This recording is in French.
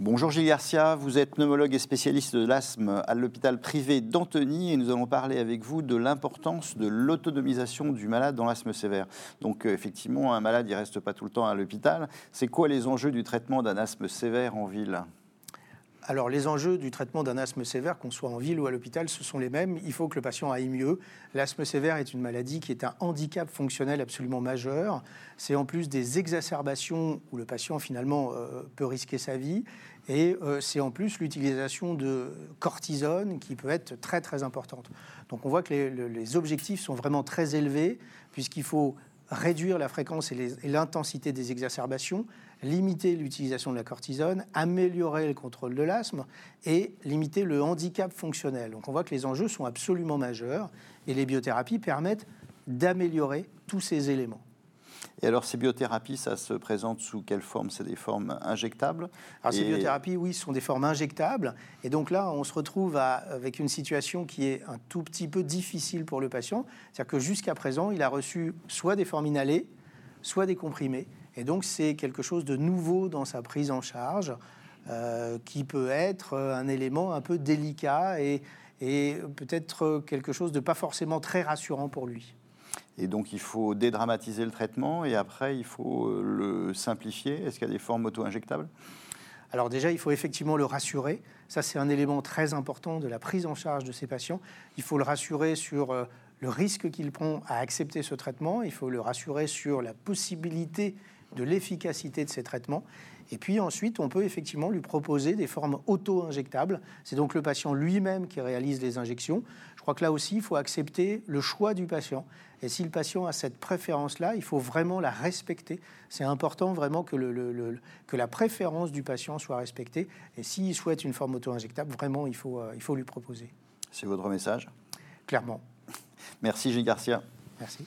Bonjour Gilles Garcia, vous êtes pneumologue et spécialiste de l'asthme à l'hôpital privé d'Antony et nous allons parler avec vous de l'importance de l'autonomisation du malade dans l'asthme sévère. Donc euh, effectivement, un malade, il reste pas tout le temps à l'hôpital. C'est quoi les enjeux du traitement d'un asthme sévère en ville? Alors les enjeux du traitement d'un asthme sévère, qu'on soit en ville ou à l'hôpital, ce sont les mêmes. Il faut que le patient aille mieux. L'asthme sévère est une maladie qui est un handicap fonctionnel absolument majeur. C'est en plus des exacerbations où le patient finalement euh, peut risquer sa vie. Et euh, c'est en plus l'utilisation de cortisone qui peut être très très importante. Donc on voit que les, objectifs sont vraiment très élevés puisqu'il faut réduire la fréquence et l'intensité des exacerbations, limiter l'utilisation de la cortisone, améliorer le contrôle de l'asthme et limiter le handicap fonctionnel. Donc on voit que les enjeux sont absolument majeurs et les biothérapies permettent d'améliorer tous ces éléments. Et alors, ces biothérapies, ça se présente sous quelle forme? C'est des formes injectables? Alors, ces biothérapies, oui, sont des formes injectables. Et donc là, on se retrouve avec une situation qui est un tout petit peu difficile pour le patient. C'est-à-dire que jusqu'à présent, il a reçu soit des formes inhalées, soit des comprimés. Et donc, c'est quelque chose de nouveau dans sa prise en charge, euh, qui peut être un élément un peu délicat et, et peut-être quelque chose de pas forcément très rassurant pour lui. Et donc, il faut dédramatiser le traitement et après, il faut euh, le simplifier. Est-ce qu'il y a des formes auto-injectables? Alors déjà, il faut effectivement le rassurer. Ça, c'est un élément très important de la prise en charge de ces patients. Il faut le rassurer sur euh, le risque qu'il prend à accepter ce traitement. Il faut le rassurer sur la possibilité de l'efficacité de ces traitements. Et puis ensuite, on peut effectivement lui proposer des formes auto-injectables. C'est donc le patient lui-même qui réalise les injections. Je crois que là aussi, il faut accepter le choix du patient. Et si le patient a cette préférence-là, il faut vraiment la respecter. C'est important vraiment que, le, que la préférence du patient soit respectée. Et s'il souhaite une forme auto-injectable, vraiment, il faut, euh, il faut lui proposer. C'est votre message? Clairement. Merci Gilles Garcia. Merci.